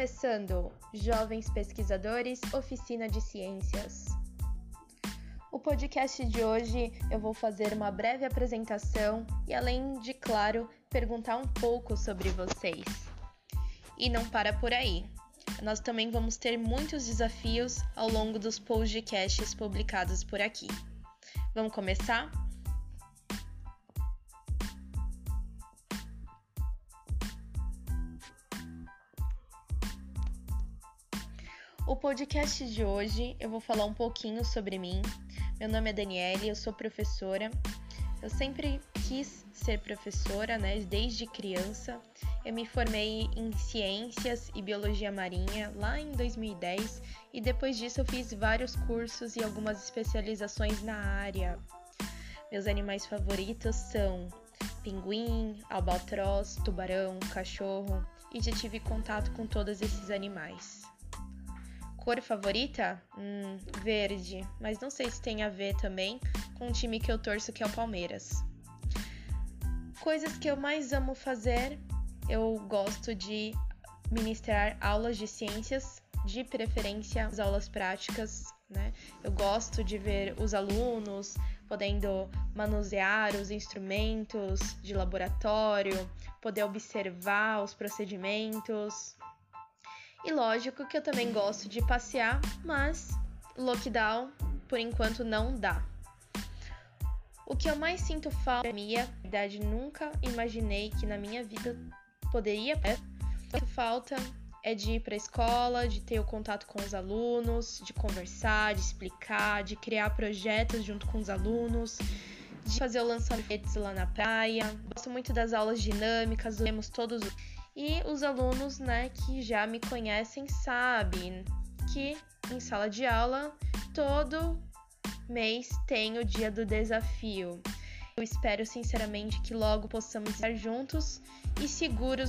começando, jovens pesquisadores, oficina de ciências. O podcast de hoje eu vou fazer uma breve apresentação e, além de, claro, perguntar um pouco sobre vocês. E não para por aí. Nós também vamos ter muitos desafios ao longo dos podcasts publicados por aqui. Vamos começar? Podcast de hoje eu vou falar um pouquinho sobre mim. Meu nome é Daniele, eu sou professora. Eu sempre quis ser professora, né, desde criança. Eu me formei em ciências e biologia marinha lá em 2010 e depois disso eu fiz vários cursos e algumas especializações na área. Meus animais favoritos são pinguim, albatroz, tubarão, cachorro e já tive contato com todos esses animais. Cor favorita? Hum, verde, mas não sei se tem a ver também com o time que eu torço, que é o Palmeiras. Coisas que eu mais amo fazer, eu gosto de ministrar aulas de ciências, de preferência as aulas práticas, né? Eu gosto de ver os alunos podendo manusear os instrumentos de laboratório, poder observar os procedimentos, e lógico que eu também gosto de passear, mas lockdown por enquanto não dá. O que eu mais sinto falta é minha, na verdade nunca imaginei que na minha vida poderia ter falta é de ir para a escola, de ter o contato com os alunos, de conversar, de explicar, de criar projetos junto com os alunos, de fazer o lançamento lá na praia. Gosto muito das aulas dinâmicas, lemos todos os e os alunos, né, que já me conhecem sabem que em sala de aula todo mês tem o dia do desafio. Eu espero sinceramente que logo possamos estar juntos e seguros.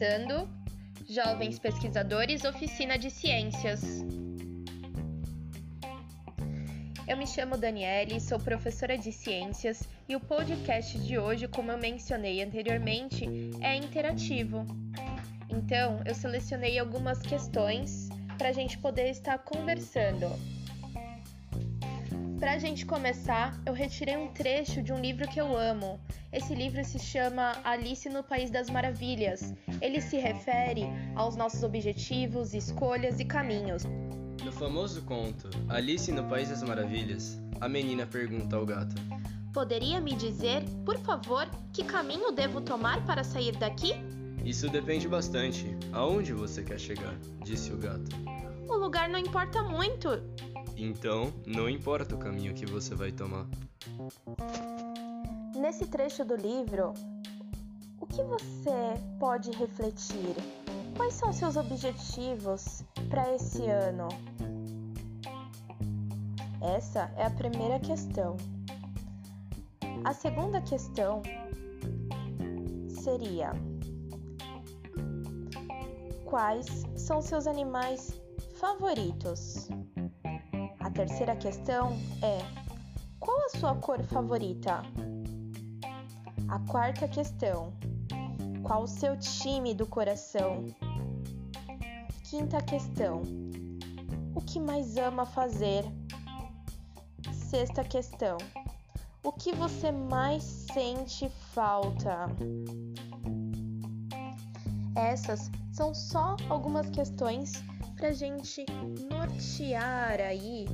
Começando, Jovens Pesquisadores Oficina de Ciências. Eu me chamo Daniele, sou professora de ciências e o podcast de hoje, como eu mencionei anteriormente, é interativo. Então, eu selecionei algumas questões para a gente poder estar conversando. Para a gente começar, eu retirei um trecho de um livro que eu amo. Esse livro se chama Alice no País das Maravilhas. Ele se refere aos nossos objetivos, escolhas e caminhos. No famoso conto Alice no País das Maravilhas, a menina pergunta ao gato: Poderia me dizer, por favor, que caminho devo tomar para sair daqui? Isso depende bastante. Aonde você quer chegar? disse o gato. O lugar não importa muito. Então, não importa o caminho que você vai tomar. Nesse trecho do livro, o que você pode refletir? Quais são seus objetivos para esse ano? Essa é a primeira questão. A segunda questão seria: Quais são seus animais favoritos? Terceira questão é: qual a sua cor favorita? A quarta questão: qual o seu time do coração? Quinta questão: o que mais ama fazer? Sexta questão: o que você mais sente falta? Essas são só algumas questões para gente nortear aí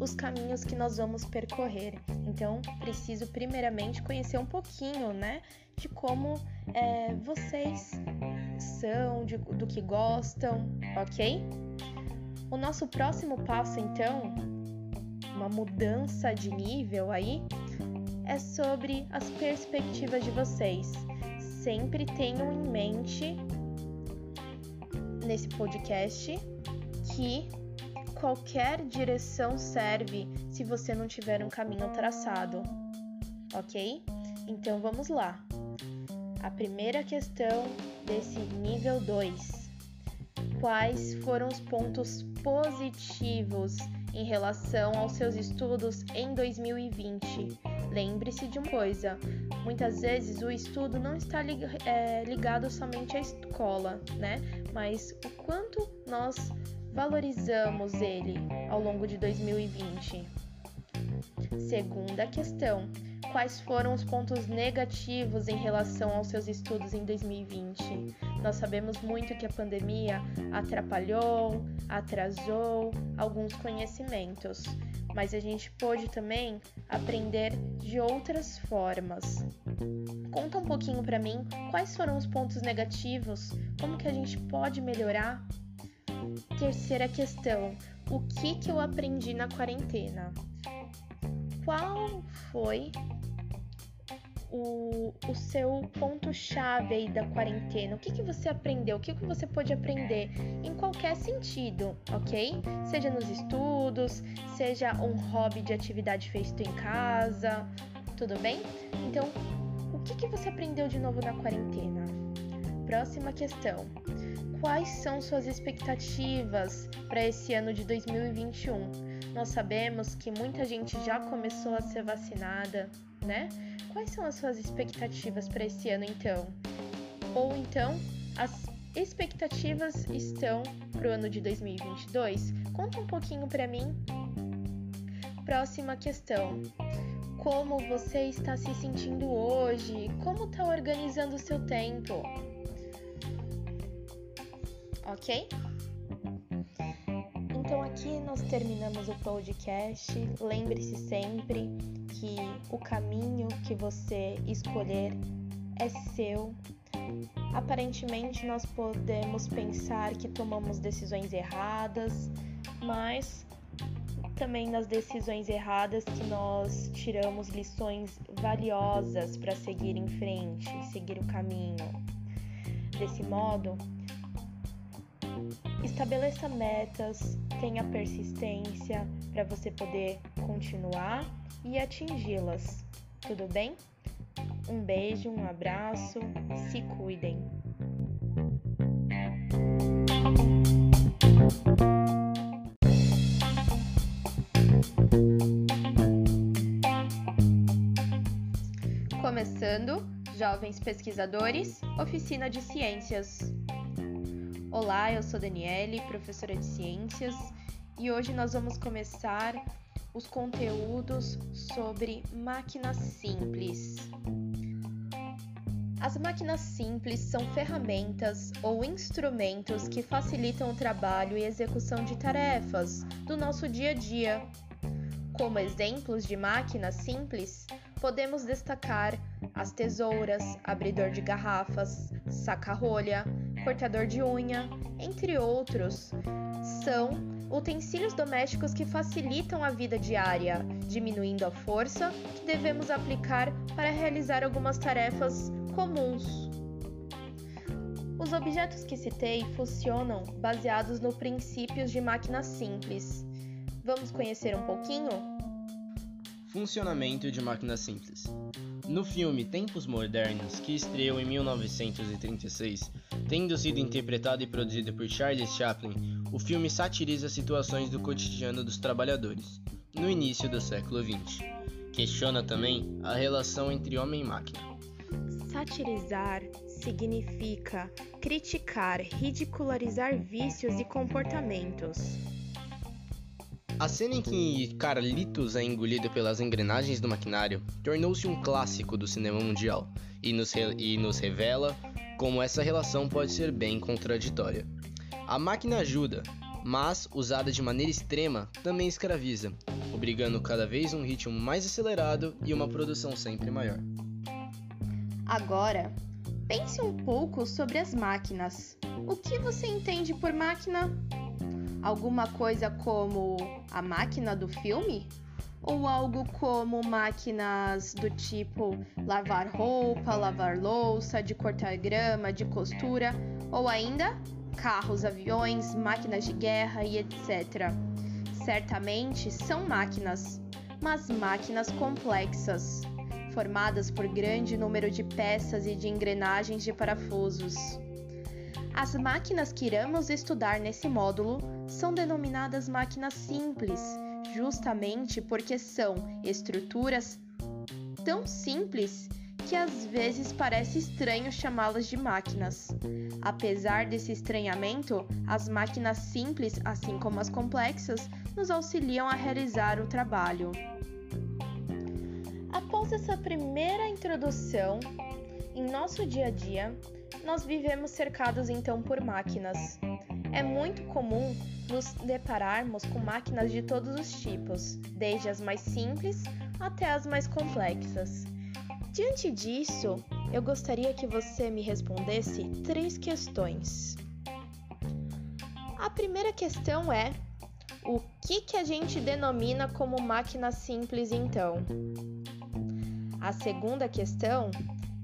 os caminhos que nós vamos percorrer. Então, preciso primeiramente conhecer um pouquinho, né, de como é, vocês são, de, do que gostam, ok? O nosso próximo passo, então, uma mudança de nível aí, é sobre as perspectivas de vocês. Sempre tenham em mente nesse podcast que qualquer direção serve se você não tiver um caminho traçado, ok? Então vamos lá. A primeira questão desse nível 2. Quais foram os pontos positivos em relação aos seus estudos em 2020? Lembre-se de uma coisa: muitas vezes o estudo não está é, ligado somente à escola, né? Mas o quanto nós valorizamos ele ao longo de 2020. Segunda questão: quais foram os pontos negativos em relação aos seus estudos em 2020? Nós sabemos muito que a pandemia atrapalhou, atrasou alguns conhecimentos, mas a gente pôde também aprender de outras formas. Conta um pouquinho para mim quais foram os pontos negativos, como que a gente pode melhorar? Terceira questão: o que que eu aprendi na quarentena? Qual foi o, o seu ponto-chave aí da quarentena? O que, que você aprendeu? O que, que você pode aprender em qualquer sentido, ok? Seja nos estudos, seja um hobby de atividade feito em casa, tudo bem? Então, o que, que você aprendeu de novo na quarentena? Próxima questão. Quais são suas expectativas para esse ano de 2021? Nós sabemos que muita gente já começou a ser vacinada, né? Quais são as suas expectativas para esse ano então? Ou então, as expectativas estão para o ano de 2022? Conta um pouquinho para mim. Próxima questão. Como você está se sentindo hoje? Como está organizando o seu tempo? Ok? Aqui nós terminamos o podcast. Lembre-se sempre que o caminho que você escolher é seu. Aparentemente nós podemos pensar que tomamos decisões erradas, mas também nas decisões erradas que nós tiramos lições valiosas para seguir em frente, seguir o caminho. Desse modo, estabeleça metas, tenha persistência para você poder continuar e atingi-las. Tudo bem? Um beijo, um abraço, se cuidem. Começando, jovens pesquisadores, oficina de ciências. Olá, eu sou Daniele, professora de ciências, e hoje nós vamos começar os conteúdos sobre máquinas simples. As máquinas simples são ferramentas ou instrumentos que facilitam o trabalho e execução de tarefas do nosso dia a dia. Como exemplos de máquinas simples, podemos destacar as tesouras, abridor de garrafas, saca-rolha, cortador de unha, entre outros. São utensílios domésticos que facilitam a vida diária, diminuindo a força que devemos aplicar para realizar algumas tarefas comuns. Os objetos que citei funcionam baseados no princípios de máquinas simples. Vamos conhecer um pouquinho? Funcionamento de máquinas simples. No filme Tempos Modernos, que estreou em 1936, tendo sido interpretado e produzido por Charles Chaplin, o filme satiriza situações do cotidiano dos trabalhadores, no início do século XX. Questiona também a relação entre homem e máquina. Satirizar significa criticar, ridicularizar vícios e comportamentos. A cena em que Carlitos é engolido pelas engrenagens do maquinário tornou-se um clássico do cinema mundial e nos, e nos revela como essa relação pode ser bem contraditória. A máquina ajuda, mas usada de maneira extrema também escraviza, obrigando cada vez um ritmo mais acelerado e uma produção sempre maior. Agora, pense um pouco sobre as máquinas. O que você entende por máquina? Alguma coisa como a máquina do filme? Ou algo como máquinas do tipo lavar roupa, lavar louça, de cortar grama, de costura, ou ainda carros, aviões, máquinas de guerra e etc. Certamente são máquinas, mas máquinas complexas, formadas por grande número de peças e de engrenagens de parafusos. As máquinas que iremos estudar nesse módulo são denominadas máquinas simples, justamente porque são estruturas tão simples que às vezes parece estranho chamá-las de máquinas. Apesar desse estranhamento, as máquinas simples, assim como as complexas, nos auxiliam a realizar o trabalho. Após essa primeira introdução, em nosso dia a dia, nós vivemos cercados então por máquinas. É muito comum nos depararmos com máquinas de todos os tipos, desde as mais simples até as mais complexas. Diante disso, eu gostaria que você me respondesse três questões. A primeira questão é: o que, que a gente denomina como máquina simples então? A segunda questão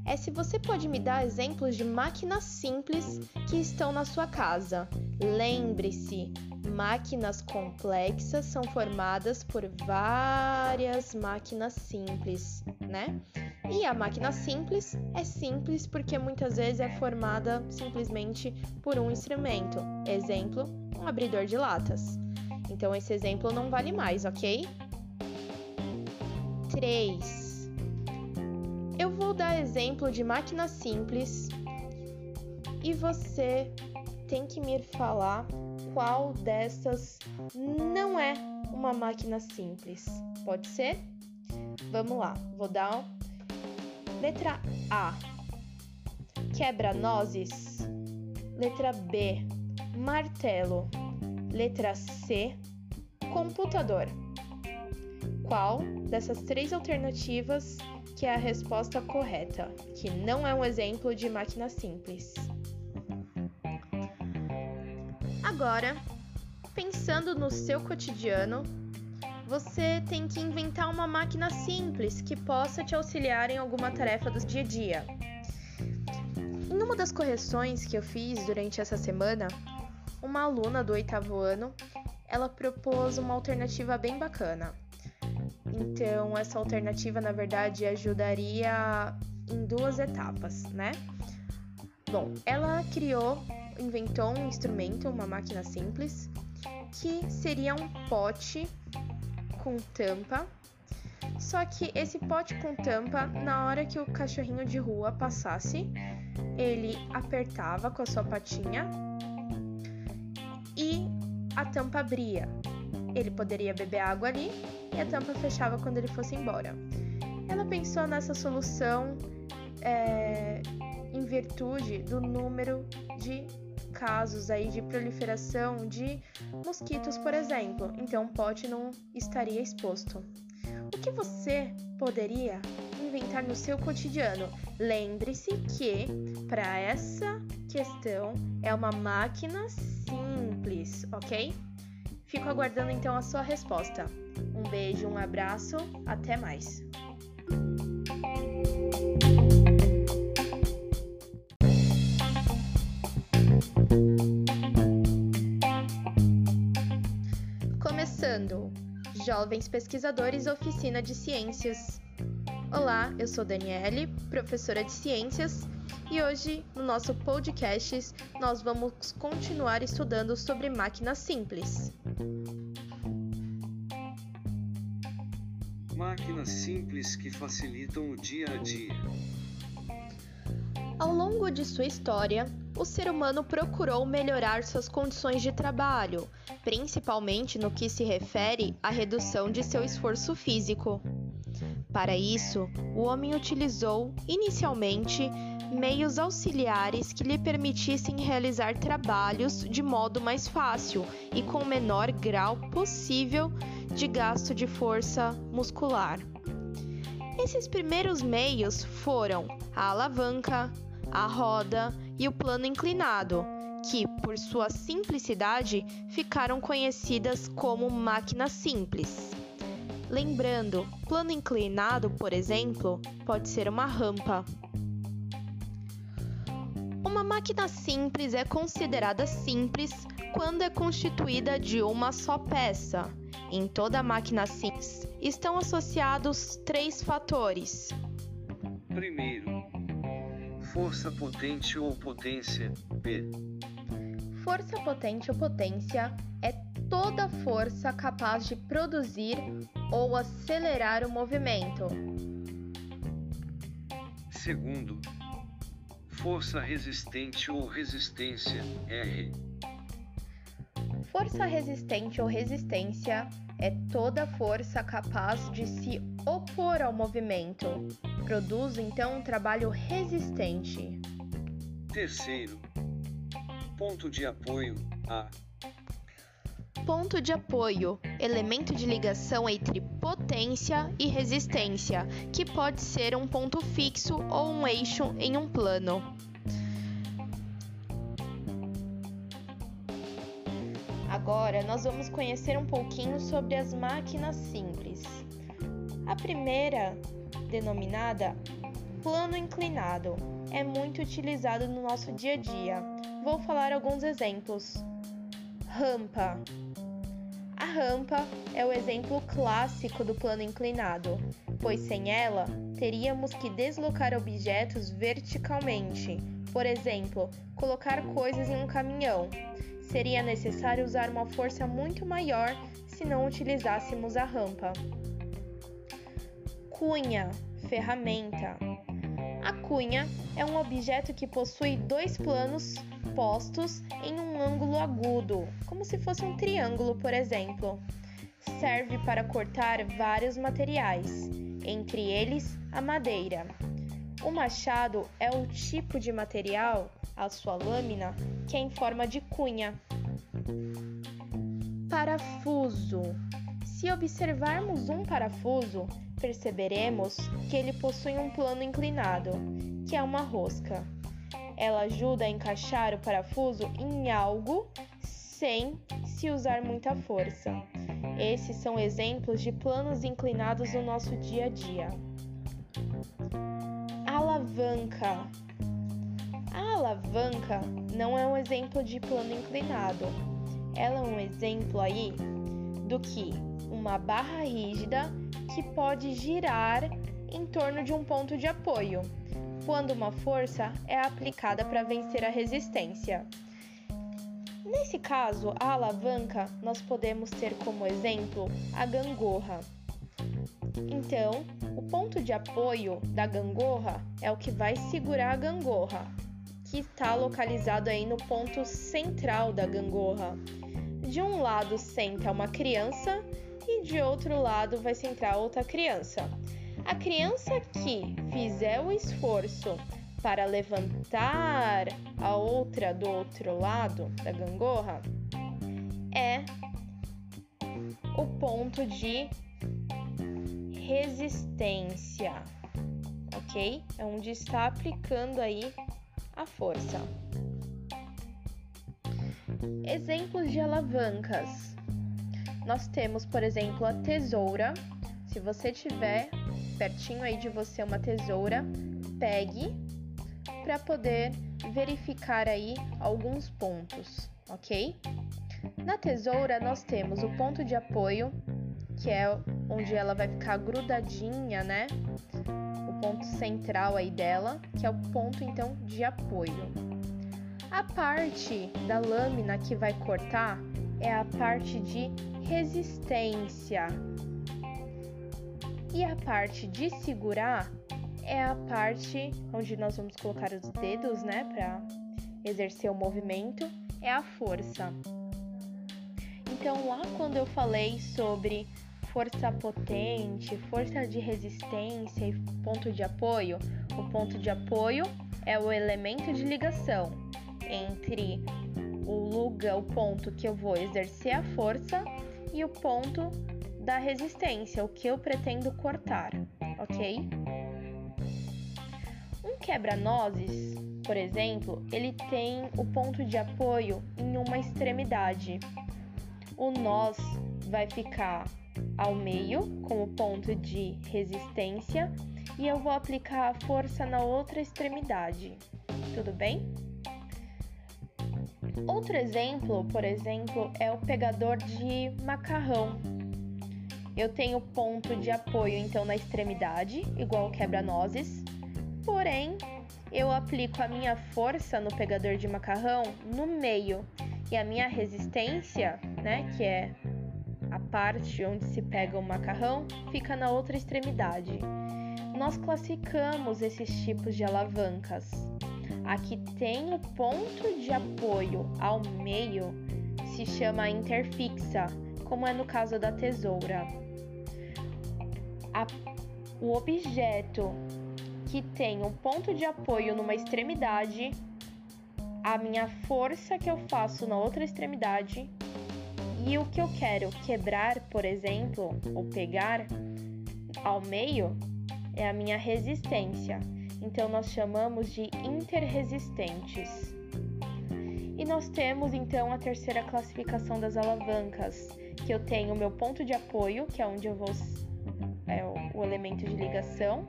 é se você pode me dar exemplos de máquinas simples que estão na sua casa. Lembre-se, máquinas complexas são formadas por várias máquinas simples, né? E a máquina simples é simples porque muitas vezes é formada simplesmente por um instrumento. Exemplo, um abridor de latas. Então esse exemplo não vale mais, ok? 3 eu vou dar exemplo de máquina simples e você tem que me falar qual dessas não é uma máquina simples. Pode ser? Vamos lá, vou dar letra A. Quebra-nozes. Letra B. Martelo. Letra C. Computador. Qual dessas três alternativas que é a resposta correta, que não é um exemplo de máquina simples. Agora, pensando no seu cotidiano, você tem que inventar uma máquina simples que possa te auxiliar em alguma tarefa do dia a dia. Em uma das correções que eu fiz durante essa semana, uma aluna do oitavo ano, ela propôs uma alternativa bem bacana. Então, essa alternativa, na verdade, ajudaria em duas etapas, né? Bom, ela criou, inventou um instrumento, uma máquina simples, que seria um pote com tampa. Só que esse pote com tampa, na hora que o cachorrinho de rua passasse, ele apertava com a sua patinha e a tampa abria. Ele poderia beber água ali e a tampa fechava quando ele fosse embora. Ela pensou nessa solução é, em virtude do número de casos aí de proliferação de mosquitos, por exemplo. Então, o pote não estaria exposto. O que você poderia inventar no seu cotidiano? Lembre-se que para essa questão é uma máquina simples, ok? Fico aguardando então a sua resposta. Um beijo, um abraço, até mais. Começando, Jovens Pesquisadores Oficina de Ciências. Olá, eu sou Daniele, professora de Ciências, e hoje no nosso podcast nós vamos continuar estudando sobre máquinas simples. Máquinas simples que facilitam o dia a dia. Ao longo de sua história, o ser humano procurou melhorar suas condições de trabalho, principalmente no que se refere à redução de seu esforço físico. Para isso, o homem utilizou, inicialmente, meios auxiliares que lhe permitissem realizar trabalhos de modo mais fácil e com o menor grau possível de gasto de força muscular. Esses primeiros meios foram a alavanca, a roda e o plano inclinado, que, por sua simplicidade, ficaram conhecidas como máquinas simples. Lembrando, plano inclinado, por exemplo, pode ser uma rampa. Uma máquina simples é considerada simples quando é constituída de uma só peça. Em toda máquina simples estão associados três fatores. Primeiro, força potente ou potência, P. Força potente ou potência é toda força capaz de produzir ou acelerar o movimento. Segundo, força resistente ou resistência, R. Força resistente ou resistência é toda força capaz de se opor ao movimento. Produz então um trabalho resistente. Terceiro, ponto de apoio, A. Ponto de apoio, elemento de ligação entre potência e resistência, que pode ser um ponto fixo ou um eixo em um plano. Agora nós vamos conhecer um pouquinho sobre as máquinas simples. A primeira, denominada plano inclinado, é muito utilizado no nosso dia a dia. Vou falar alguns exemplos. Rampa, a rampa é o exemplo clássico do plano inclinado, pois sem ela teríamos que deslocar objetos verticalmente. Por exemplo, colocar coisas em um caminhão. Seria necessário usar uma força muito maior se não utilizássemos a rampa. Cunha, ferramenta. A cunha é um objeto que possui dois planos postos em um ângulo agudo, como se fosse um triângulo, por exemplo. Serve para cortar vários materiais, entre eles a madeira. O machado é o tipo de material, a sua lâmina, que é em forma de cunha. Parafuso. Se observarmos um parafuso, perceberemos que ele possui um plano inclinado, que é uma rosca. Ela ajuda a encaixar o parafuso em algo sem se usar muita força. Esses são exemplos de planos inclinados no nosso dia a dia. Alavanca. A alavanca não é um exemplo de plano inclinado. Ela é um exemplo aí do que uma barra rígida que pode girar em torno de um ponto de apoio quando uma força é aplicada para vencer a resistência. Nesse caso, a alavanca nós podemos ter como exemplo a gangorra. Então, o ponto de apoio da gangorra é o que vai segurar a gangorra, que está localizado aí no ponto central da gangorra. De um lado senta uma criança e de outro lado vai sentar outra criança. A criança que fizer o esforço para levantar a outra do outro lado da gangorra é o ponto de resistência, ok? É onde está aplicando aí a força. Exemplos de alavancas. Nós temos, por exemplo, a tesoura. Se você tiver pertinho aí de você uma tesoura, pegue para poder verificar aí alguns pontos, ok? Na tesoura nós temos o ponto de apoio, que é onde ela vai ficar grudadinha, né? O ponto central aí dela, que é o ponto então de apoio. A parte da lâmina que vai cortar é a parte de resistência, e a parte de segurar é a parte onde nós vamos colocar os dedos, né, para exercer o movimento, é a força. Então, lá quando eu falei sobre força potente, força de resistência e ponto de apoio, o ponto de apoio é o elemento de ligação entre o lugar, o ponto que eu vou exercer a força e o ponto da resistência, o que eu pretendo cortar, ok? Um quebra-nozes, por exemplo, ele tem o ponto de apoio em uma extremidade. O nós vai ficar ao meio como ponto de resistência e eu vou aplicar a força na outra extremidade. Tudo bem? Outro exemplo, por exemplo, é o pegador de macarrão. Eu tenho ponto de apoio então na extremidade, igual quebra-nozes, porém eu aplico a minha força no pegador de macarrão no meio e a minha resistência, né, que é a parte onde se pega o macarrão, fica na outra extremidade. Nós classificamos esses tipos de alavancas. A que tem o ponto de apoio ao meio se chama interfixa, como é no caso da tesoura. A, o objeto que tem um ponto de apoio numa extremidade, a minha força que eu faço na outra extremidade e o que eu quero quebrar, por exemplo, ou pegar ao meio é a minha resistência. Então nós chamamos de interresistentes. E nós temos então a terceira classificação das alavancas, que eu tenho o meu ponto de apoio, que é onde eu vou é o, elemento de ligação,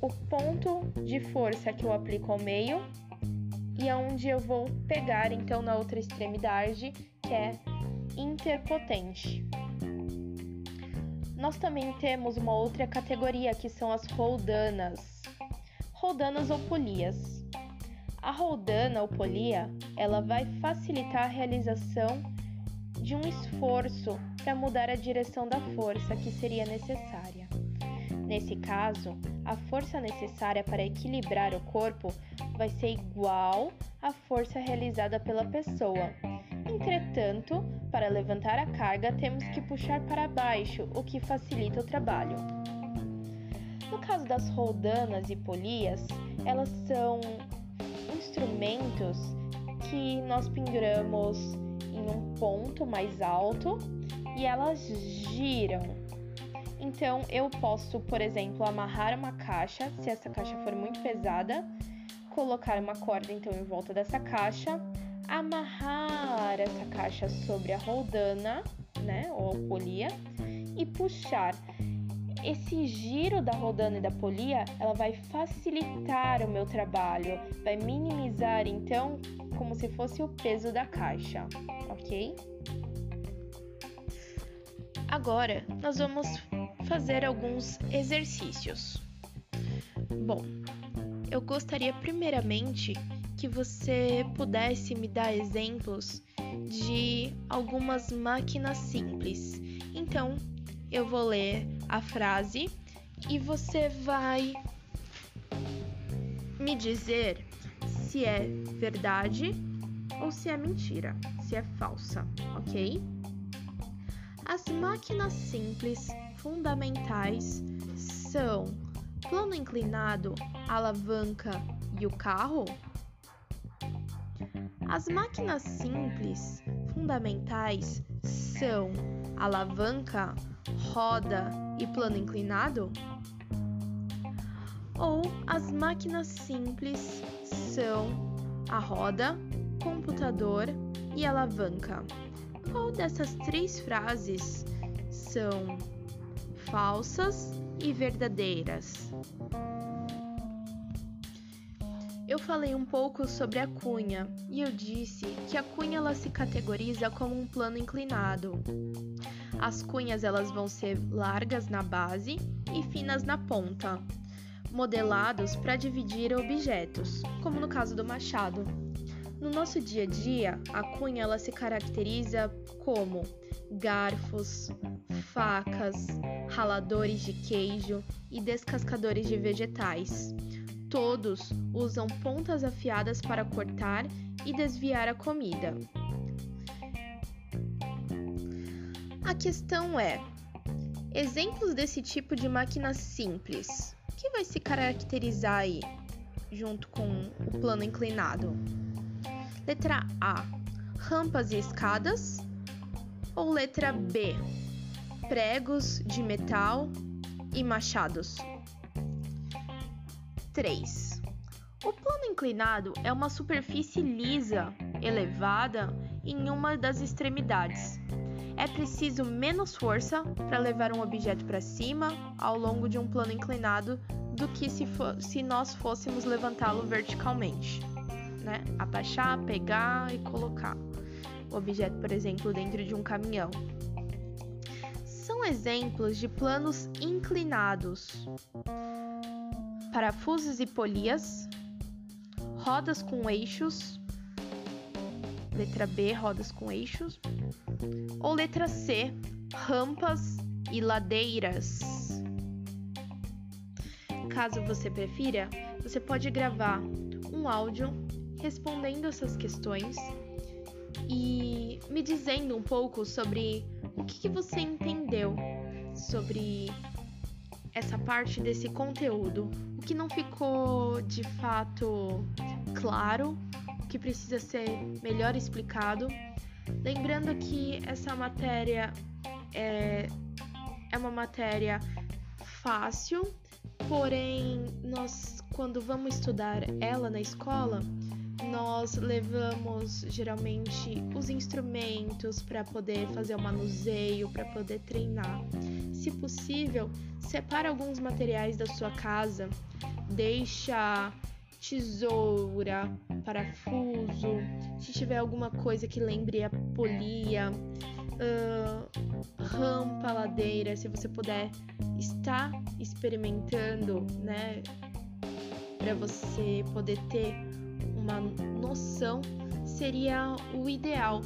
o ponto de força que eu aplico ao meio e aonde eu vou pegar então na outra extremidade, que é interpotente. Nós também temos uma outra categoria que são as roldanas. Roldanas ou polias. A roldana ou polia, ela vai facilitar a realização de um esforço para mudar a direção da força que seria necessária. Nesse caso, a força necessária para equilibrar o corpo vai ser igual à força realizada pela pessoa. Entretanto, para levantar a carga, temos que puxar para baixo, o que facilita o trabalho. No caso das roldanas e polias, elas são instrumentos que nós penduramos em um ponto mais alto e elas giram então, eu posso, por exemplo, amarrar uma caixa, se essa caixa for muito pesada, colocar uma corda então em volta dessa caixa, amarrar essa caixa sobre a roldana, né, ou polia, e puxar. Esse giro da roldana e da polia, ela vai facilitar o meu trabalho, vai minimizar então como se fosse o peso da caixa, ok? Agora nós vamos fazer alguns exercícios. Bom, eu gostaria primeiramente que você pudesse me dar exemplos de algumas máquinas simples. Então, eu vou ler a frase e você vai me dizer se é verdade ou se é mentira, se é falsa, ok? As máquinas simples fundamentais são plano inclinado, alavanca e o carro? As máquinas simples fundamentais são alavanca, roda e plano inclinado? Ou as máquinas simples são a roda, computador e alavanca? Qual dessas três frases são falsas e verdadeiras. Eu falei um pouco sobre a cunha e eu disse que a cunha ela se categoriza como um plano inclinado. As cunhas elas vão ser largas na base e finas na ponta, modelados para dividir objetos, como no caso do machado. No nosso dia a dia, a cunha ela se caracteriza como garfos, facas, raladores de queijo e descascadores de vegetais. Todos usam pontas afiadas para cortar e desviar a comida. A questão é: exemplos desse tipo de máquina simples, que vai se caracterizar aí junto com o plano inclinado? Letra A: rampas e escadas. Ou letra B: pregos de metal e machados. 3. O plano inclinado é uma superfície lisa, elevada em uma das extremidades. É preciso menos força para levar um objeto para cima ao longo de um plano inclinado do que se, se nós fôssemos levantá-lo verticalmente. né? Abaixar, pegar e colocar o objeto, por exemplo, dentro de um caminhão. Exemplos de planos inclinados, parafusos e polias, rodas com eixos, letra B, rodas com eixos, ou letra C, rampas e ladeiras. Caso você prefira, você pode gravar um áudio respondendo essas questões e me dizendo um pouco sobre o que, que você entendeu sobre essa parte desse conteúdo, o que não ficou de fato claro, o que precisa ser melhor explicado. Lembrando que essa matéria é, é uma matéria fácil, porém, nós, quando vamos estudar ela na escola, nós levamos geralmente os instrumentos para poder fazer o manuseio, para poder treinar. Se possível, separa alguns materiais da sua casa, deixa tesoura, parafuso, se tiver alguma coisa que lembre a polia, uh, rampa, ladeira, se você puder estar experimentando, né, para você poder ter uma noção seria o ideal.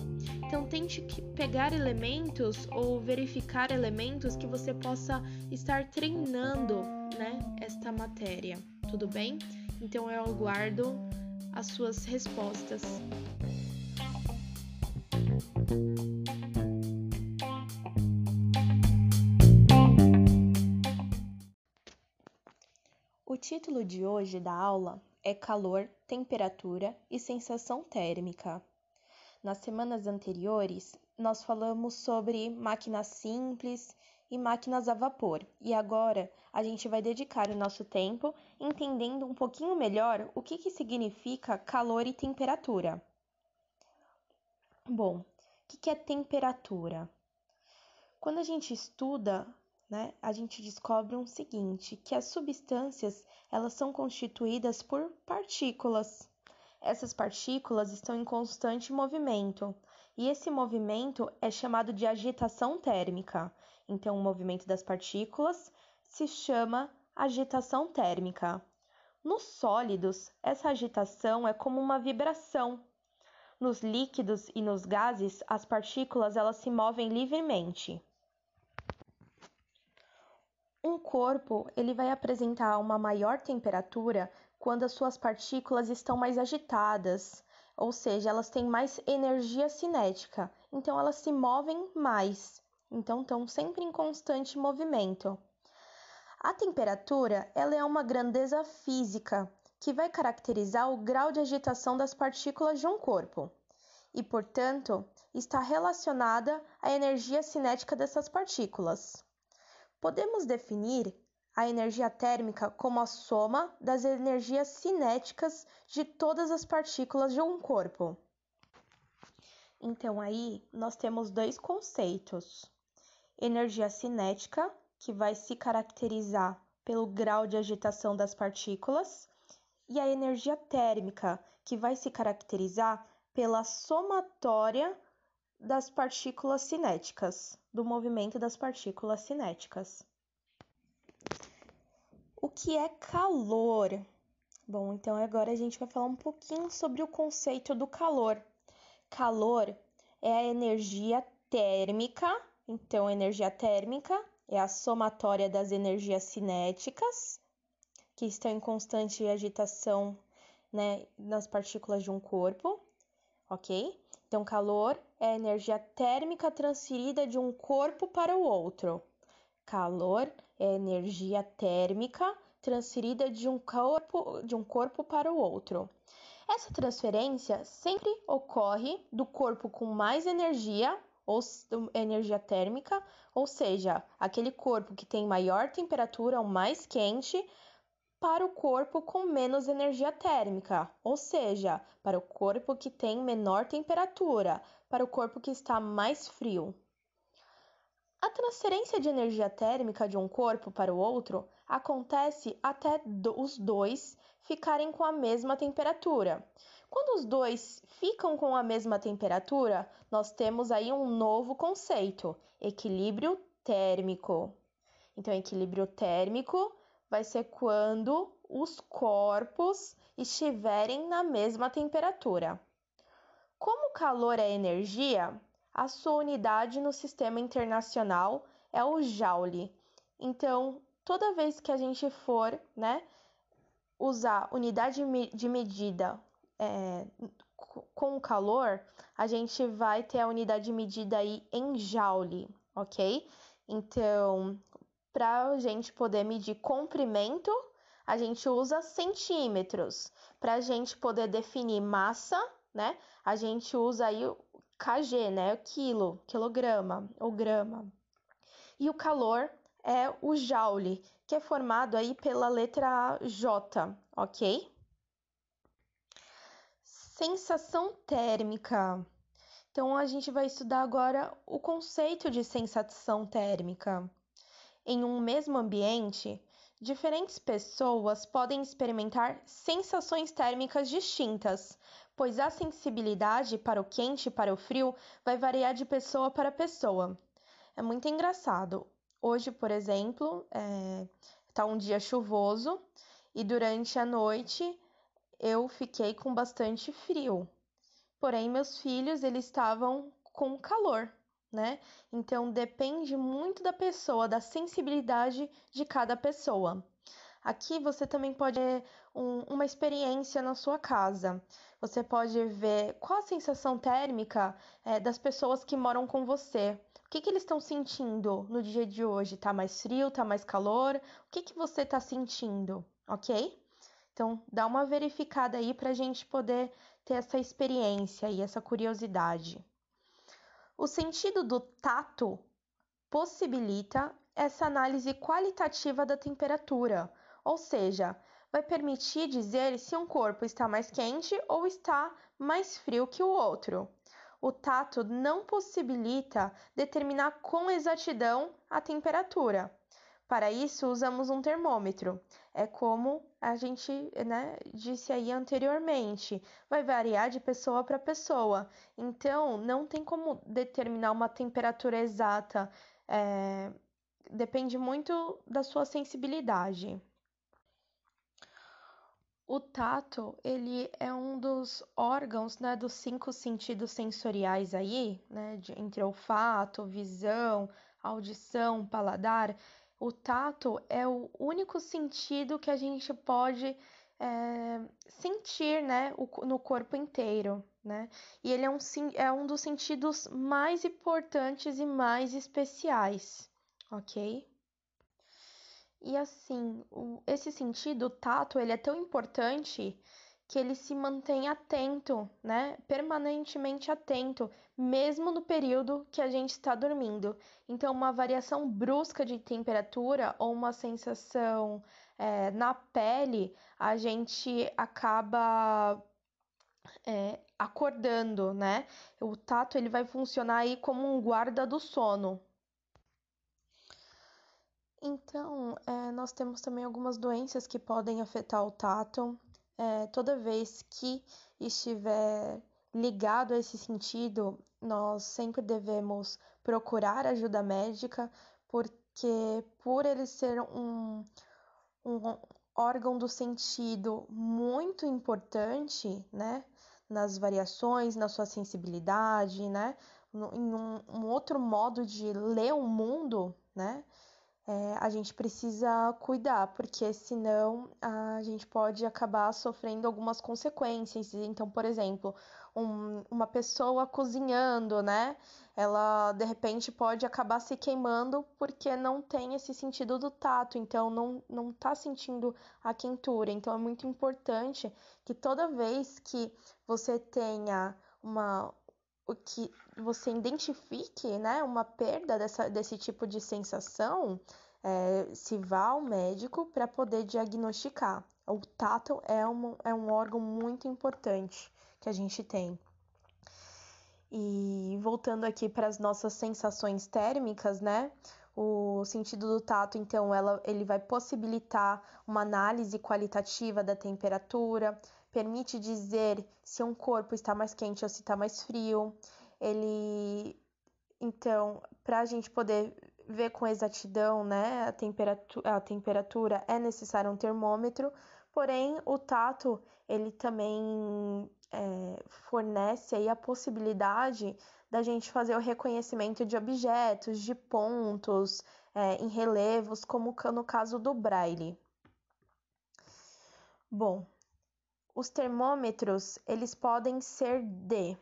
Então tente pegar elementos ou verificar elementos que você possa estar treinando, né, esta matéria. Tudo bem? Então eu aguardo as suas respostas. O título de hoje da aula é calor, temperatura e sensação térmica. Nas semanas anteriores, nós falamos sobre máquinas simples e máquinas a vapor, e agora a gente vai dedicar o nosso tempo entendendo um pouquinho melhor o que, que significa calor e temperatura. Bom, o que, que é temperatura? Quando a gente estuda né, a gente descobre o um seguinte, que as substâncias elas são constituídas por partículas. Essas partículas estão em constante movimento, e esse movimento é chamado de agitação térmica. Então, o movimento das partículas se chama agitação térmica. Nos sólidos, essa agitação é como uma vibração. Nos líquidos e nos gases, as partículas elas se movem livremente. Um corpo ele vai apresentar uma maior temperatura quando as suas partículas estão mais agitadas, ou seja, elas têm mais energia cinética, então elas se movem mais, então estão sempre em constante movimento. A temperatura ela é uma grandeza física que vai caracterizar o grau de agitação das partículas de um corpo e, portanto, está relacionada à energia cinética dessas partículas. Podemos definir a energia térmica como a soma das energias cinéticas de todas as partículas de um corpo. Então, aí nós temos dois conceitos: energia cinética, que vai se caracterizar pelo grau de agitação das partículas, e a energia térmica, que vai se caracterizar pela somatória das partículas cinéticas, do movimento das partículas cinéticas. O que é calor? Bom, então agora a gente vai falar um pouquinho sobre o conceito do calor. Calor é a energia térmica, então energia térmica é a somatória das energias cinéticas, que estão em constante agitação né, nas partículas de um corpo, ok? Então, calor é energia térmica transferida de um corpo para o outro. Calor é energia térmica transferida de um corpo, de um corpo para o outro. Essa transferência sempre ocorre do corpo com mais energia, ou energia térmica, ou seja, aquele corpo que tem maior temperatura ou mais quente, para o corpo com menos energia térmica, ou seja, para o corpo que tem menor temperatura, para o corpo que está mais frio. A transferência de energia térmica de um corpo para o outro acontece até os dois ficarem com a mesma temperatura. Quando os dois ficam com a mesma temperatura, nós temos aí um novo conceito: equilíbrio térmico. Então, equilíbrio térmico vai ser quando os corpos estiverem na mesma temperatura. Como o calor é energia, a sua unidade no sistema internacional é o joule. Então, toda vez que a gente for, né, usar unidade de medida é, com o calor, a gente vai ter a unidade de medida aí em joule, ok? Então, para a gente poder medir comprimento, a gente usa centímetros. Para a gente poder definir massa, né? A gente usa aí o kg, né? O quilo, quilograma ou grama. E o calor é o joule, que é formado aí pela letra J, ok? Sensação térmica. Então, a gente vai estudar agora o conceito de sensação térmica. Em um mesmo ambiente, diferentes pessoas podem experimentar sensações térmicas distintas, pois a sensibilidade para o quente e para o frio vai variar de pessoa para pessoa. É muito engraçado. Hoje, por exemplo, está é, um dia chuvoso e durante a noite eu fiquei com bastante frio. Porém, meus filhos eles estavam com calor, né? Então depende muito da pessoa, da sensibilidade de cada pessoa. Aqui você também pode ter um, uma experiência na sua casa. Você pode ver qual a sensação térmica é, das pessoas que moram com você que, que eles estão sentindo no dia de hoje? Tá mais frio, tá mais calor? O que, que você tá sentindo, ok? Então, dá uma verificada aí para a gente poder ter essa experiência e essa curiosidade. O sentido do tato possibilita essa análise qualitativa da temperatura, ou seja, vai permitir dizer se um corpo está mais quente ou está mais frio que o outro o tato não possibilita determinar com exatidão a temperatura. Para isso, usamos um termômetro. É como a gente né, disse aí anteriormente, vai variar de pessoa para pessoa. Então, não tem como determinar uma temperatura exata. É, depende muito da sua sensibilidade. O tato, ele é um dos órgãos, né, dos cinco sentidos sensoriais aí, né, de, entre olfato, visão, audição, paladar. O tato é o único sentido que a gente pode é, sentir, né, o, no corpo inteiro, né? E ele é um, é um dos sentidos mais importantes e mais especiais, ok? E assim, o, esse sentido, o tato, ele é tão importante que ele se mantém atento, né? Permanentemente atento, mesmo no período que a gente está dormindo. Então, uma variação brusca de temperatura ou uma sensação é, na pele, a gente acaba é, acordando, né? O tato ele vai funcionar aí como um guarda do sono, então, é, nós temos também algumas doenças que podem afetar o tato. É, toda vez que estiver ligado a esse sentido, nós sempre devemos procurar ajuda médica, porque por ele ser um, um órgão do sentido muito importante, né? Nas variações, na sua sensibilidade, né? Em um, um outro modo de ler o mundo, né? É, a gente precisa cuidar, porque senão a gente pode acabar sofrendo algumas consequências. Então, por exemplo, um, uma pessoa cozinhando, né? Ela de repente pode acabar se queimando porque não tem esse sentido do tato, então não, não tá sentindo a quentura. Então é muito importante que toda vez que você tenha uma, que você identifique né, uma perda dessa, desse tipo de sensação, é, se vá ao médico para poder diagnosticar. O tato é um, é um órgão muito importante que a gente tem. E voltando aqui para as nossas sensações térmicas, né? O sentido do tato, então, ela, ele vai possibilitar uma análise qualitativa da temperatura, permite dizer se um corpo está mais quente ou se está mais frio. Ele, então, para a gente poder ver com exatidão, né, a temperatura, a temperatura é necessário um termômetro. Porém, o tato ele também é, fornece aí a possibilidade da gente fazer o reconhecimento de objetos, de pontos, é, em relevos, como no caso do braille. Bom, os termômetros eles podem ser de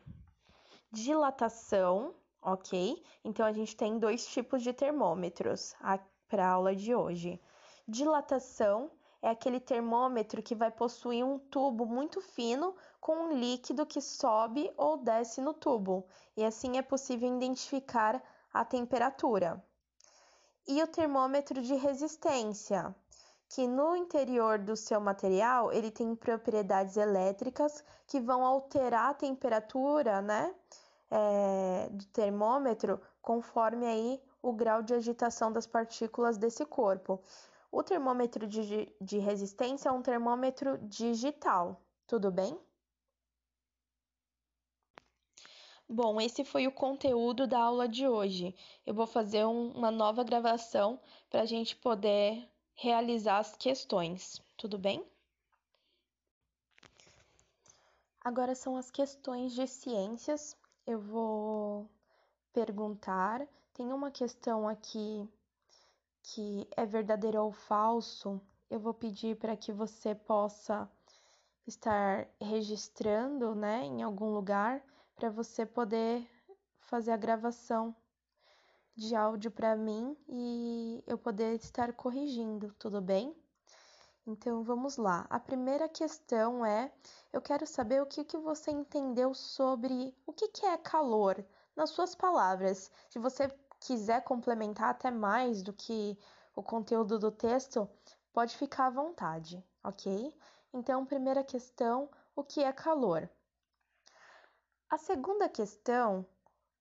dilatação, ok? Então a gente tem dois tipos de termômetros para a aula de hoje. Dilatação é aquele termômetro que vai possuir um tubo muito fino com um líquido que sobe ou desce no tubo, e assim é possível identificar a temperatura. E o termômetro de resistência, que no interior do seu material ele tem propriedades elétricas que vão alterar a temperatura, né, é, do termômetro conforme aí o grau de agitação das partículas desse corpo. O termômetro de, de resistência é um termômetro digital, tudo bem? Bom, esse foi o conteúdo da aula de hoje. Eu vou fazer um, uma nova gravação para a gente poder realizar as questões, tudo bem? Agora são as questões de ciências. Eu vou perguntar. Tem uma questão aqui que é verdadeiro ou falso, eu vou pedir para que você possa estar registrando, né, em algum lugar para você poder fazer a gravação de áudio para mim e eu poder estar corrigindo, tudo bem? Então vamos lá. A primeira questão é: eu quero saber o que, que você entendeu sobre o que, que é calor, nas suas palavras. Se você quiser complementar até mais do que o conteúdo do texto, pode ficar à vontade, ok? Então, primeira questão: o que é calor? A segunda questão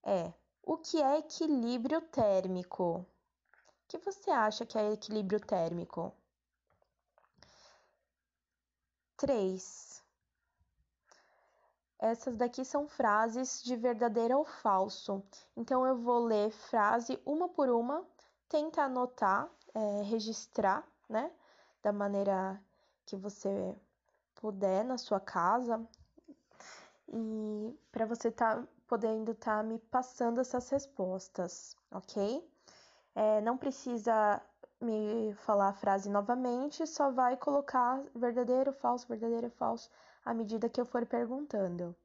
é: o que é equilíbrio térmico? O que você acha que é equilíbrio térmico? 3. Essas daqui são frases de verdadeiro ou falso. Então eu vou ler frase uma por uma, tenta anotar, é, registrar, né? Da maneira que você puder na sua casa. E para você tá podendo estar tá me passando essas respostas, ok? É, não precisa me falar a frase novamente, só vai colocar verdadeiro, falso, verdadeiro, falso à medida que eu for perguntando.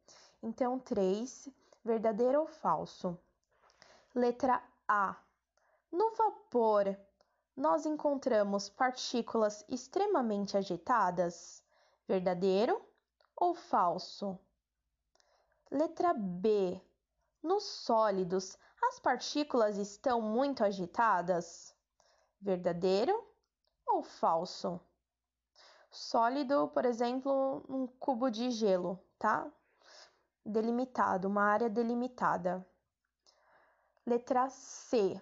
Então, 3, verdadeiro ou falso? Letra A. No vapor, nós encontramos partículas extremamente agitadas? Verdadeiro ou falso? Letra B. Nos sólidos, as partículas estão muito agitadas? Verdadeiro ou falso? Sólido, por exemplo, um cubo de gelo, tá? Delimitado, uma área delimitada. Letra C.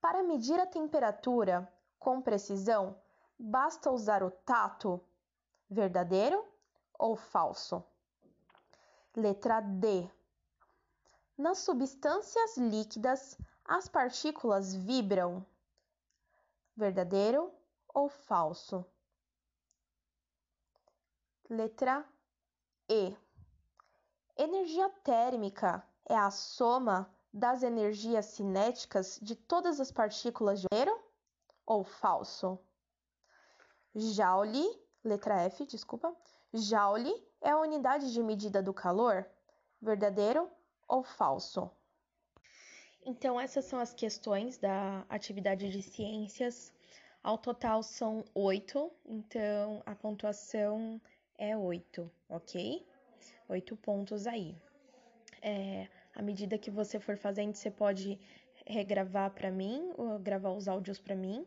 Para medir a temperatura com precisão, basta usar o tato? Verdadeiro ou falso? Letra D. Nas substâncias líquidas, as partículas vibram? Verdadeiro ou falso? Letra E. Energia térmica é a soma das energias cinéticas de todas as partículas de aero ou falso? Joule, letra F, desculpa. Joule é a unidade de medida do calor? Verdadeiro ou falso? Então, essas são as questões da atividade de ciências. Ao total são oito, então a pontuação é 8, ok? 8 pontos aí. É, à medida que você for fazendo, você pode regravar para mim, ou gravar os áudios para mim,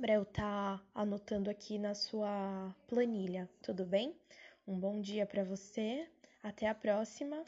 para eu estar tá anotando aqui na sua planilha, tudo bem? Um bom dia para você, até a próxima